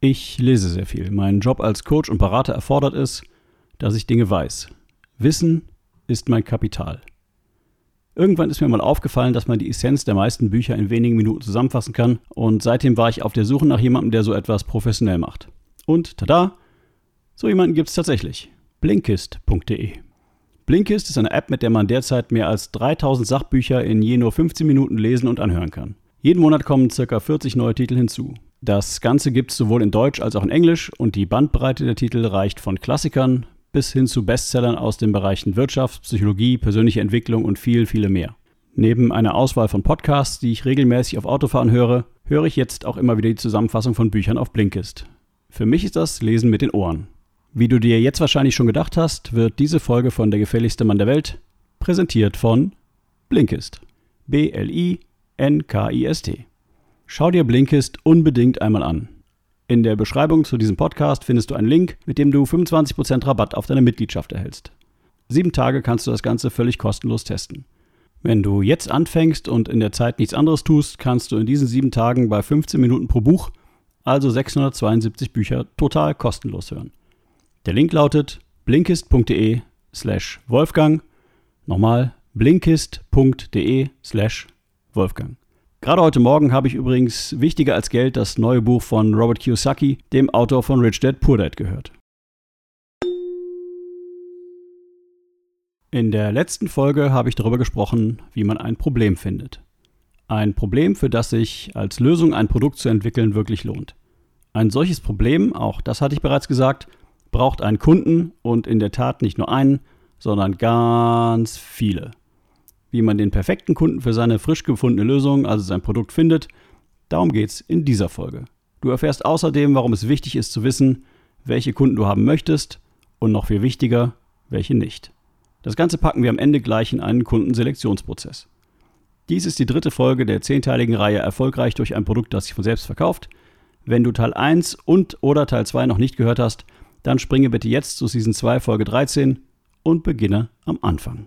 Ich lese sehr viel. Mein Job als Coach und Berater erfordert es, dass ich Dinge weiß. Wissen ist mein Kapital. Irgendwann ist mir mal aufgefallen, dass man die Essenz der meisten Bücher in wenigen Minuten zusammenfassen kann und seitdem war ich auf der Suche nach jemandem, der so etwas professionell macht. Und tada, so jemanden gibt es tatsächlich. Blinkist.de. Blinkist ist eine App, mit der man derzeit mehr als 3000 Sachbücher in je nur 15 Minuten lesen und anhören kann. Jeden Monat kommen ca. 40 neue Titel hinzu. Das Ganze gibt es sowohl in Deutsch als auch in Englisch und die Bandbreite der Titel reicht von Klassikern bis hin zu Bestsellern aus den Bereichen Wirtschaft, Psychologie, persönliche Entwicklung und viel, viele mehr. Neben einer Auswahl von Podcasts, die ich regelmäßig auf Autofahren höre, höre ich jetzt auch immer wieder die Zusammenfassung von Büchern auf Blinkist. Für mich ist das Lesen mit den Ohren. Wie du dir jetzt wahrscheinlich schon gedacht hast, wird diese Folge von Der gefährlichste Mann der Welt präsentiert von Blinkist. B-L-I-N-K-I-S-T. Schau dir Blinkist unbedingt einmal an. In der Beschreibung zu diesem Podcast findest du einen Link, mit dem du 25% Rabatt auf deine Mitgliedschaft erhältst. Sieben Tage kannst du das Ganze völlig kostenlos testen. Wenn du jetzt anfängst und in der Zeit nichts anderes tust, kannst du in diesen sieben Tagen bei 15 Minuten pro Buch, also 672 Bücher, total kostenlos hören. Der Link lautet blinkist.de slash Wolfgang. Nochmal blinkist.de slash Wolfgang. Gerade heute Morgen habe ich übrigens Wichtiger als Geld das neue Buch von Robert Kiyosaki, dem Autor von Rich Dad Poor Dad, gehört. In der letzten Folge habe ich darüber gesprochen, wie man ein Problem findet. Ein Problem, für das sich als Lösung ein Produkt zu entwickeln wirklich lohnt. Ein solches Problem, auch das hatte ich bereits gesagt, braucht einen Kunden und in der Tat nicht nur einen, sondern ganz viele wie man den perfekten Kunden für seine frisch gefundene Lösung, also sein Produkt, findet. Darum geht es in dieser Folge. Du erfährst außerdem, warum es wichtig ist zu wissen, welche Kunden du haben möchtest und noch viel wichtiger, welche nicht. Das Ganze packen wir am Ende gleich in einen Kundenselektionsprozess. Dies ist die dritte Folge der zehnteiligen Reihe Erfolgreich durch ein Produkt, das sich von selbst verkauft. Wenn du Teil 1 und oder Teil 2 noch nicht gehört hast, dann springe bitte jetzt zu Season 2 Folge 13 und beginne am Anfang.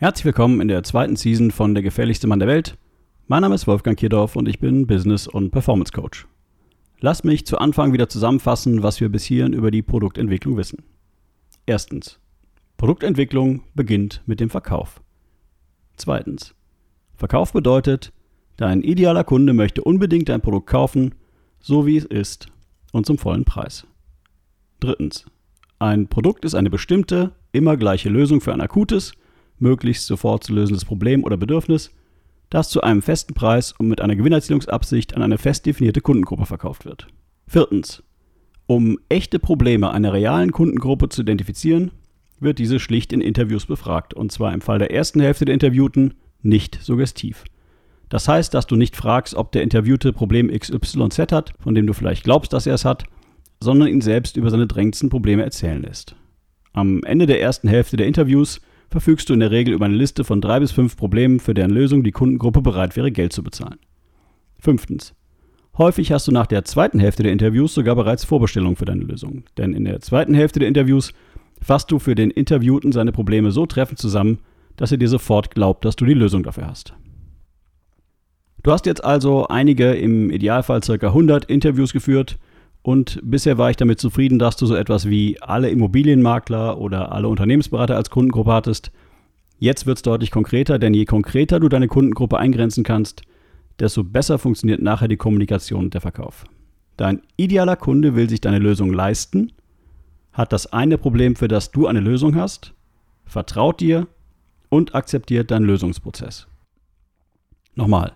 Herzlich willkommen in der zweiten Season von Der gefährlichste Mann der Welt. Mein Name ist Wolfgang Kierdorf und ich bin Business- und Performance Coach. Lass mich zu Anfang wieder zusammenfassen, was wir bis hierhin über die Produktentwicklung wissen. Erstens. Produktentwicklung beginnt mit dem Verkauf. Zweitens. Verkauf bedeutet, dein idealer Kunde möchte unbedingt dein Produkt kaufen, so wie es ist und zum vollen Preis. Drittens. Ein Produkt ist eine bestimmte, immer gleiche Lösung für ein akutes, möglichst sofort zu lösendes Problem oder Bedürfnis, das zu einem festen Preis und mit einer Gewinnerzielungsabsicht an eine fest definierte Kundengruppe verkauft wird. Viertens. Um echte Probleme einer realen Kundengruppe zu identifizieren, wird diese schlicht in Interviews befragt, und zwar im Fall der ersten Hälfte der Interviewten nicht suggestiv. Das heißt, dass du nicht fragst, ob der Interviewte Problem XYZ hat, von dem du vielleicht glaubst, dass er es hat, sondern ihn selbst über seine drängendsten Probleme erzählen lässt. Am Ende der ersten Hälfte der Interviews verfügst du in der Regel über eine Liste von drei bis fünf Problemen, für deren Lösung die Kundengruppe bereit wäre, Geld zu bezahlen. Fünftens. Häufig hast du nach der zweiten Hälfte der Interviews sogar bereits Vorbestellungen für deine Lösung. Denn in der zweiten Hälfte der Interviews fasst du für den Interviewten seine Probleme so treffend zusammen, dass er dir sofort glaubt, dass du die Lösung dafür hast. Du hast jetzt also einige, im Idealfall ca. 100 Interviews geführt und bisher war ich damit zufrieden, dass du so etwas wie alle Immobilienmakler oder alle Unternehmensberater als Kundengruppe hattest. Jetzt wird es deutlich konkreter, denn je konkreter du deine Kundengruppe eingrenzen kannst, desto besser funktioniert nachher die Kommunikation und der Verkauf. Dein idealer Kunde will sich deine Lösung leisten, hat das eine Problem, für das du eine Lösung hast, vertraut dir und akzeptiert deinen Lösungsprozess. Nochmal,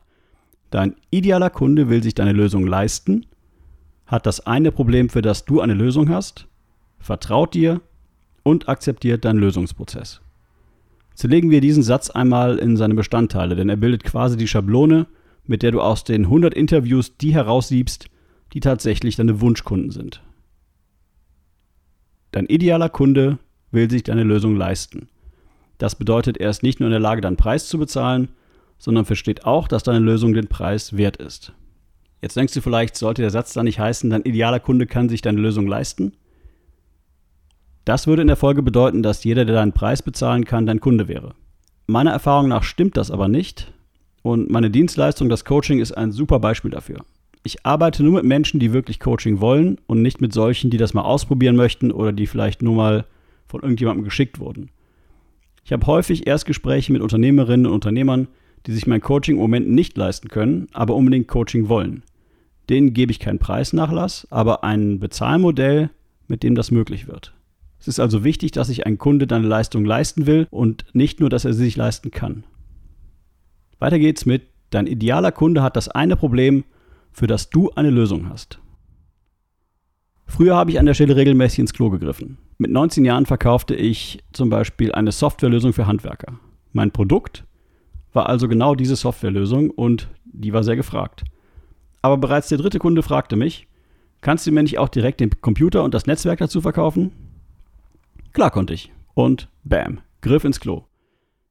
dein idealer Kunde will sich deine Lösung leisten, hat das eine Problem, für das du eine Lösung hast, vertraut dir und akzeptiert deinen Lösungsprozess. Zerlegen wir diesen Satz einmal in seine Bestandteile, denn er bildet quasi die Schablone, mit der du aus den 100 Interviews die heraussiebst, die tatsächlich deine Wunschkunden sind. Dein idealer Kunde will sich deine Lösung leisten. Das bedeutet, er ist nicht nur in der Lage, deinen Preis zu bezahlen, sondern versteht auch, dass deine Lösung den Preis wert ist. Jetzt denkst du vielleicht, sollte der Satz da nicht heißen, dein idealer Kunde kann sich deine Lösung leisten? Das würde in der Folge bedeuten, dass jeder, der deinen Preis bezahlen kann, dein Kunde wäre. Meiner Erfahrung nach stimmt das aber nicht und meine Dienstleistung, das Coaching, ist ein super Beispiel dafür. Ich arbeite nur mit Menschen, die wirklich Coaching wollen und nicht mit solchen, die das mal ausprobieren möchten oder die vielleicht nur mal von irgendjemandem geschickt wurden. Ich habe häufig Erstgespräche mit Unternehmerinnen und Unternehmern, die sich mein Coaching im Moment nicht leisten können, aber unbedingt Coaching wollen. Denen gebe ich keinen Preisnachlass, aber ein Bezahlmodell, mit dem das möglich wird. Es ist also wichtig, dass sich ein Kunde deine Leistung leisten will und nicht nur, dass er sie sich leisten kann. Weiter geht's mit, dein idealer Kunde hat das eine Problem, für das du eine Lösung hast. Früher habe ich an der Stelle regelmäßig ins Klo gegriffen. Mit 19 Jahren verkaufte ich zum Beispiel eine Softwarelösung für Handwerker. Mein Produkt war also genau diese Softwarelösung und die war sehr gefragt. Aber bereits der dritte Kunde fragte mich, kannst du mir nicht auch direkt den Computer und das Netzwerk dazu verkaufen? Klar konnte ich. Und bam, Griff ins Klo.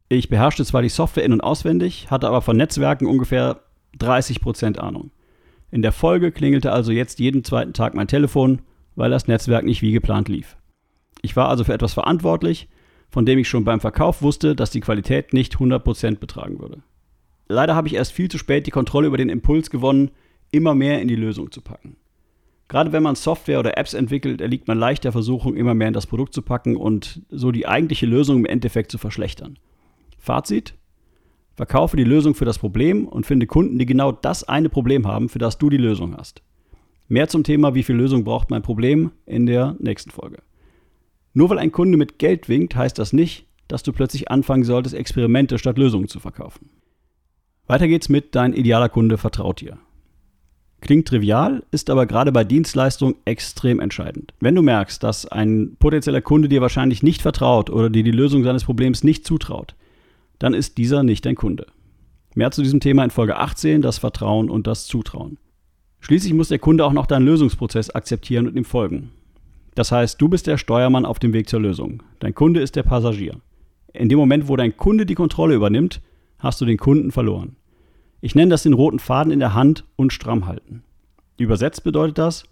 Ich beherrschte zwar die Software in- und auswendig, hatte aber von Netzwerken ungefähr 30% Ahnung. In der Folge klingelte also jetzt jeden zweiten Tag mein Telefon, weil das Netzwerk nicht wie geplant lief. Ich war also für etwas verantwortlich, von dem ich schon beim Verkauf wusste, dass die Qualität nicht 100% betragen würde. Leider habe ich erst viel zu spät die Kontrolle über den Impuls gewonnen, immer mehr in die Lösung zu packen. Gerade wenn man Software oder Apps entwickelt, erliegt man leicht der Versuchung, immer mehr in das Produkt zu packen und so die eigentliche Lösung im Endeffekt zu verschlechtern. Fazit? Verkaufe die Lösung für das Problem und finde Kunden, die genau das eine Problem haben, für das du die Lösung hast. Mehr zum Thema, wie viel Lösung braucht mein Problem, in der nächsten Folge. Nur weil ein Kunde mit Geld winkt, heißt das nicht, dass du plötzlich anfangen solltest, Experimente statt Lösungen zu verkaufen. Weiter geht's mit Dein idealer Kunde vertraut dir. Klingt trivial, ist aber gerade bei Dienstleistungen extrem entscheidend. Wenn du merkst, dass ein potenzieller Kunde dir wahrscheinlich nicht vertraut oder dir die Lösung seines Problems nicht zutraut, dann ist dieser nicht dein Kunde. Mehr zu diesem Thema in Folge 18, das Vertrauen und das Zutrauen. Schließlich muss der Kunde auch noch deinen Lösungsprozess akzeptieren und ihm folgen. Das heißt, du bist der Steuermann auf dem Weg zur Lösung. Dein Kunde ist der Passagier. In dem Moment, wo dein Kunde die Kontrolle übernimmt, hast du den Kunden verloren. Ich nenne das den roten Faden in der Hand und stramm halten. Übersetzt bedeutet das,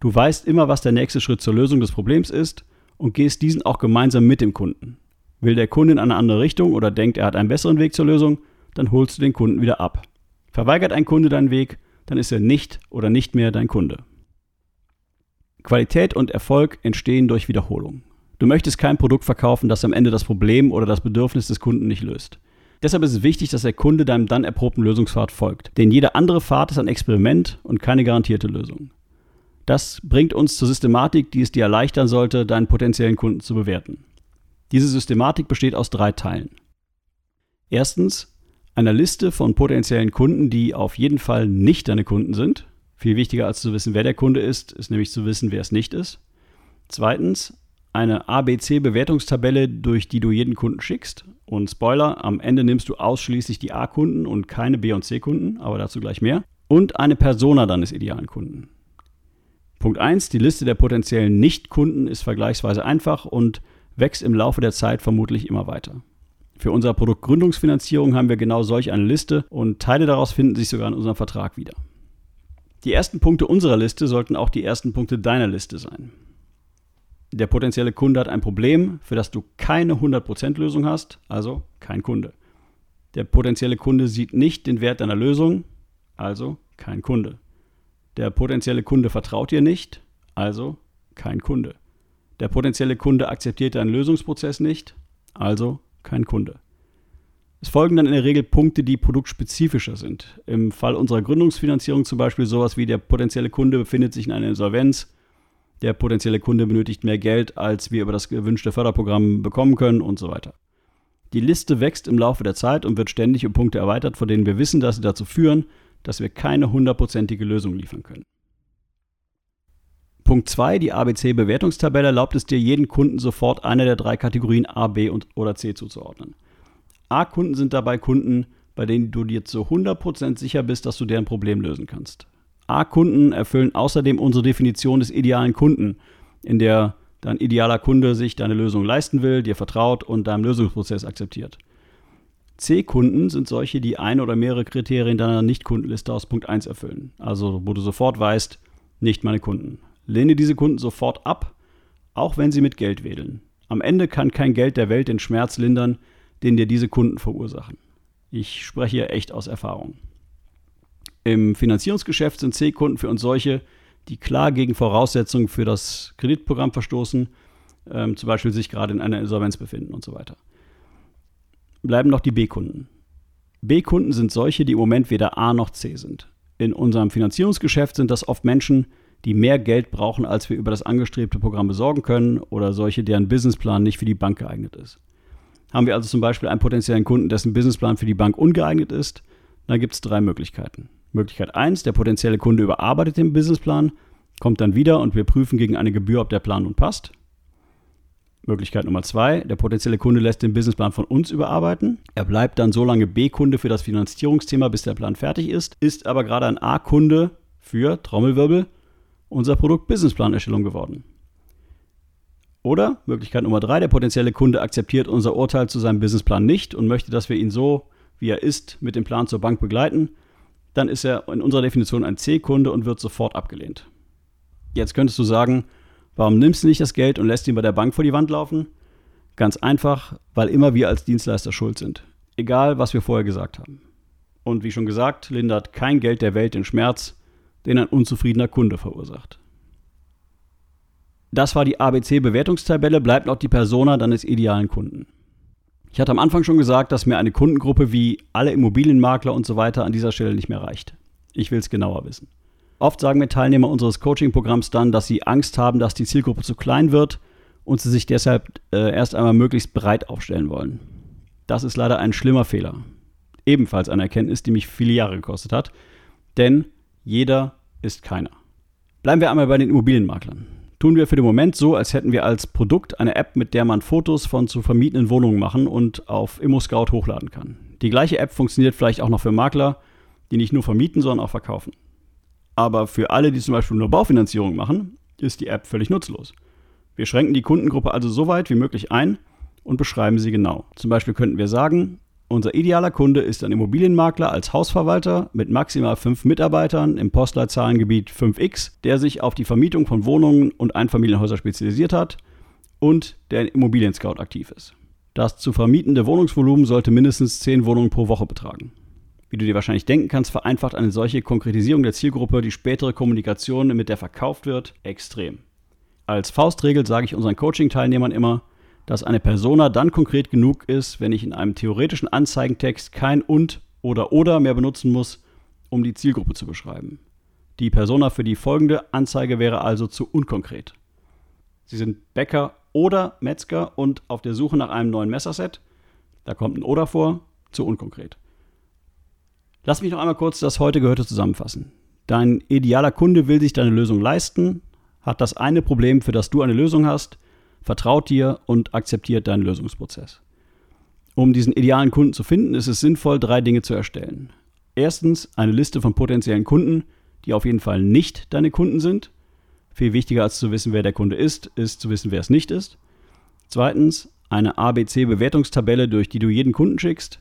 du weißt immer, was der nächste Schritt zur Lösung des Problems ist und gehst diesen auch gemeinsam mit dem Kunden. Will der Kunde in eine andere Richtung oder denkt, er hat einen besseren Weg zur Lösung, dann holst du den Kunden wieder ab. Verweigert ein Kunde deinen Weg, dann ist er nicht oder nicht mehr dein Kunde. Qualität und Erfolg entstehen durch Wiederholung. Du möchtest kein Produkt verkaufen, das am Ende das Problem oder das Bedürfnis des Kunden nicht löst. Deshalb ist es wichtig, dass der Kunde deinem dann erprobten Lösungspfad folgt. Denn jede andere Pfad ist ein Experiment und keine garantierte Lösung. Das bringt uns zur Systematik, die es dir erleichtern sollte, deinen potenziellen Kunden zu bewerten. Diese Systematik besteht aus drei Teilen. Erstens einer Liste von potenziellen Kunden, die auf jeden Fall nicht deine Kunden sind. Viel wichtiger als zu wissen, wer der Kunde ist, ist nämlich zu wissen, wer es nicht ist. Zweitens eine ABC-Bewertungstabelle, durch die du jeden Kunden schickst. Und Spoiler, am Ende nimmst du ausschließlich die A-Kunden und keine B- und C-Kunden, aber dazu gleich mehr. Und eine Persona deines idealen Kunden. Punkt 1, die Liste der potenziellen Nicht-Kunden ist vergleichsweise einfach und wächst im Laufe der Zeit vermutlich immer weiter. Für unsere Produktgründungsfinanzierung haben wir genau solch eine Liste und Teile daraus finden sich sogar in unserem Vertrag wieder. Die ersten Punkte unserer Liste sollten auch die ersten Punkte deiner Liste sein. Der potenzielle Kunde hat ein Problem, für das du keine 100% Lösung hast, also kein Kunde. Der potenzielle Kunde sieht nicht den Wert deiner Lösung, also kein Kunde. Der potenzielle Kunde vertraut dir nicht, also kein Kunde. Der potenzielle Kunde akzeptiert deinen Lösungsprozess nicht, also kein Kunde. Es folgen dann in der Regel Punkte, die produktspezifischer sind. Im Fall unserer Gründungsfinanzierung zum Beispiel sowas wie der potenzielle Kunde befindet sich in einer Insolvenz, der potenzielle Kunde benötigt mehr Geld, als wir über das gewünschte Förderprogramm bekommen können und so weiter. Die Liste wächst im Laufe der Zeit und wird ständig um Punkte erweitert, von denen wir wissen, dass sie dazu führen, dass wir keine hundertprozentige Lösung liefern können. Punkt 2, die ABC-Bewertungstabelle erlaubt es dir, jeden Kunden sofort einer der drei Kategorien A, B und oder C zuzuordnen. A-Kunden sind dabei Kunden, bei denen du dir zu 100% sicher bist, dass du deren Problem lösen kannst. A-Kunden erfüllen außerdem unsere Definition des idealen Kunden, in der dein idealer Kunde sich deine Lösung leisten will, dir vertraut und deinen Lösungsprozess akzeptiert. C-Kunden sind solche, die ein oder mehrere Kriterien deiner Nicht-Kundenliste aus Punkt 1 erfüllen. Also wo du sofort weißt, nicht meine Kunden. Lehne diese Kunden sofort ab, auch wenn sie mit Geld wedeln. Am Ende kann kein Geld der Welt den Schmerz lindern, den dir diese Kunden verursachen. Ich spreche hier echt aus Erfahrung. Im Finanzierungsgeschäft sind C-Kunden für uns solche, die klar gegen Voraussetzungen für das Kreditprogramm verstoßen, ähm, zum Beispiel sich gerade in einer Insolvenz befinden und so weiter. Bleiben noch die B-Kunden. B-Kunden sind solche, die im Moment weder A noch C sind. In unserem Finanzierungsgeschäft sind das oft Menschen, die mehr Geld brauchen, als wir über das angestrebte Programm besorgen können oder solche, deren Businessplan nicht für die Bank geeignet ist. Haben wir also zum Beispiel einen potenziellen Kunden, dessen Businessplan für die Bank ungeeignet ist, dann gibt es drei Möglichkeiten. Möglichkeit 1, der potenzielle Kunde überarbeitet den Businessplan, kommt dann wieder und wir prüfen gegen eine Gebühr, ob der Plan nun passt. Möglichkeit Nummer 2, der potenzielle Kunde lässt den Businessplan von uns überarbeiten. Er bleibt dann so lange B-Kunde für das Finanzierungsthema, bis der Plan fertig ist, ist aber gerade ein A-Kunde für Trommelwirbel unser Produkt Businessplanerstellung geworden. Oder Möglichkeit Nummer 3, der potenzielle Kunde akzeptiert unser Urteil zu seinem Businessplan nicht und möchte, dass wir ihn so, wie er ist, mit dem Plan zur Bank begleiten dann ist er in unserer Definition ein C-Kunde und wird sofort abgelehnt. Jetzt könntest du sagen, warum nimmst du nicht das Geld und lässt ihn bei der Bank vor die Wand laufen? Ganz einfach, weil immer wir als Dienstleister schuld sind. Egal, was wir vorher gesagt haben. Und wie schon gesagt, lindert kein Geld der Welt den Schmerz, den ein unzufriedener Kunde verursacht. Das war die ABC-Bewertungstabelle, bleibt noch die Persona deines idealen Kunden. Ich hatte am Anfang schon gesagt, dass mir eine Kundengruppe wie alle Immobilienmakler und so weiter an dieser Stelle nicht mehr reicht. Ich will es genauer wissen. Oft sagen mir Teilnehmer unseres Coaching-Programms dann, dass sie Angst haben, dass die Zielgruppe zu klein wird und sie sich deshalb äh, erst einmal möglichst breit aufstellen wollen. Das ist leider ein schlimmer Fehler. Ebenfalls eine Erkenntnis, die mich viele Jahre gekostet hat. Denn jeder ist keiner. Bleiben wir einmal bei den Immobilienmaklern tun wir für den Moment so, als hätten wir als Produkt eine App, mit der man Fotos von zu vermietenden Wohnungen machen und auf ImmoScout hochladen kann. Die gleiche App funktioniert vielleicht auch noch für Makler, die nicht nur vermieten, sondern auch verkaufen. Aber für alle, die zum Beispiel nur Baufinanzierung machen, ist die App völlig nutzlos. Wir schränken die Kundengruppe also so weit wie möglich ein und beschreiben sie genau. Zum Beispiel könnten wir sagen, unser idealer Kunde ist ein Immobilienmakler als Hausverwalter mit maximal fünf Mitarbeitern im Postleitzahlengebiet 5x, der sich auf die Vermietung von Wohnungen und Einfamilienhäusern spezialisiert hat und der in Immobilien-Scout aktiv ist. Das zu vermietende Wohnungsvolumen sollte mindestens zehn Wohnungen pro Woche betragen. Wie du dir wahrscheinlich denken kannst, vereinfacht eine solche Konkretisierung der Zielgruppe die spätere Kommunikation, mit der verkauft wird, extrem. Als Faustregel sage ich unseren Coaching-Teilnehmern immer, dass eine Persona dann konkret genug ist, wenn ich in einem theoretischen Anzeigentext kein und oder oder mehr benutzen muss, um die Zielgruppe zu beschreiben. Die Persona für die folgende Anzeige wäre also zu unkonkret. Sie sind Bäcker oder Metzger und auf der Suche nach einem neuen Messerset. Da kommt ein oder vor, zu unkonkret. Lass mich noch einmal kurz das heute Gehörte zusammenfassen. Dein idealer Kunde will sich deine Lösung leisten, hat das eine Problem, für das du eine Lösung hast – vertraut dir und akzeptiert deinen Lösungsprozess. Um diesen idealen Kunden zu finden, ist es sinnvoll, drei Dinge zu erstellen. Erstens eine Liste von potenziellen Kunden, die auf jeden Fall nicht deine Kunden sind. Viel wichtiger als zu wissen, wer der Kunde ist, ist zu wissen, wer es nicht ist. Zweitens eine ABC-Bewertungstabelle, durch die du jeden Kunden schickst.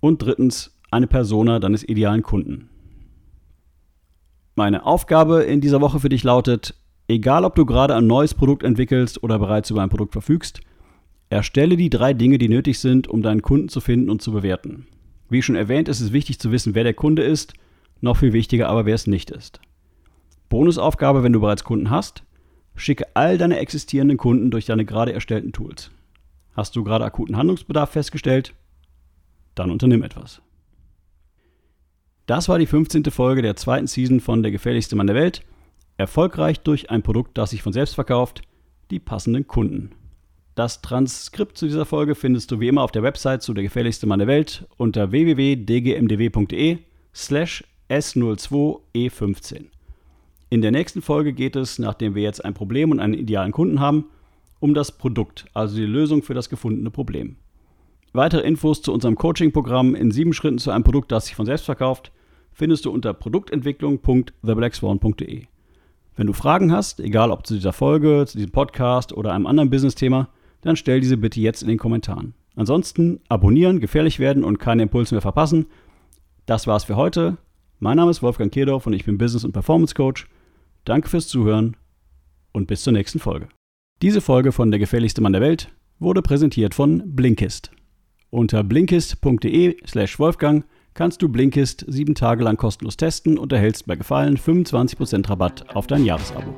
Und drittens eine Persona deines idealen Kunden. Meine Aufgabe in dieser Woche für dich lautet, Egal, ob du gerade ein neues Produkt entwickelst oder bereits über ein Produkt verfügst, erstelle die drei Dinge, die nötig sind, um deinen Kunden zu finden und zu bewerten. Wie schon erwähnt, ist es wichtig zu wissen, wer der Kunde ist, noch viel wichtiger aber, wer es nicht ist. Bonusaufgabe, wenn du bereits Kunden hast, schicke all deine existierenden Kunden durch deine gerade erstellten Tools. Hast du gerade akuten Handlungsbedarf festgestellt? Dann unternimm etwas. Das war die 15. Folge der zweiten Season von Der gefährlichste Mann der Welt – Erfolgreich durch ein Produkt, das sich von selbst verkauft, die passenden Kunden. Das Transkript zu dieser Folge findest du wie immer auf der Website zu der gefährlichste Mann der Welt unter www.dgmdw.de slash S02E15. In der nächsten Folge geht es, nachdem wir jetzt ein Problem und einen idealen Kunden haben, um das Produkt, also die Lösung für das gefundene Problem. Weitere Infos zu unserem Coaching-Programm in sieben Schritten zu einem Produkt, das sich von selbst verkauft, findest du unter produktentwicklung.theblackswan.de. Wenn du Fragen hast, egal ob zu dieser Folge, zu diesem Podcast oder einem anderen Business-Thema, dann stell diese bitte jetzt in den Kommentaren. Ansonsten abonnieren, gefährlich werden und keine Impulse mehr verpassen. Das war's für heute. Mein Name ist Wolfgang Kierdorf und ich bin Business- und Performance Coach. Danke fürs Zuhören und bis zur nächsten Folge. Diese Folge von Der gefährlichste Mann der Welt wurde präsentiert von Blinkist. Unter blinkist.de/slash Wolfgang kannst du Blinkist sieben Tage lang kostenlos testen und erhältst bei Gefallen 25% Rabatt auf dein Jahresabo.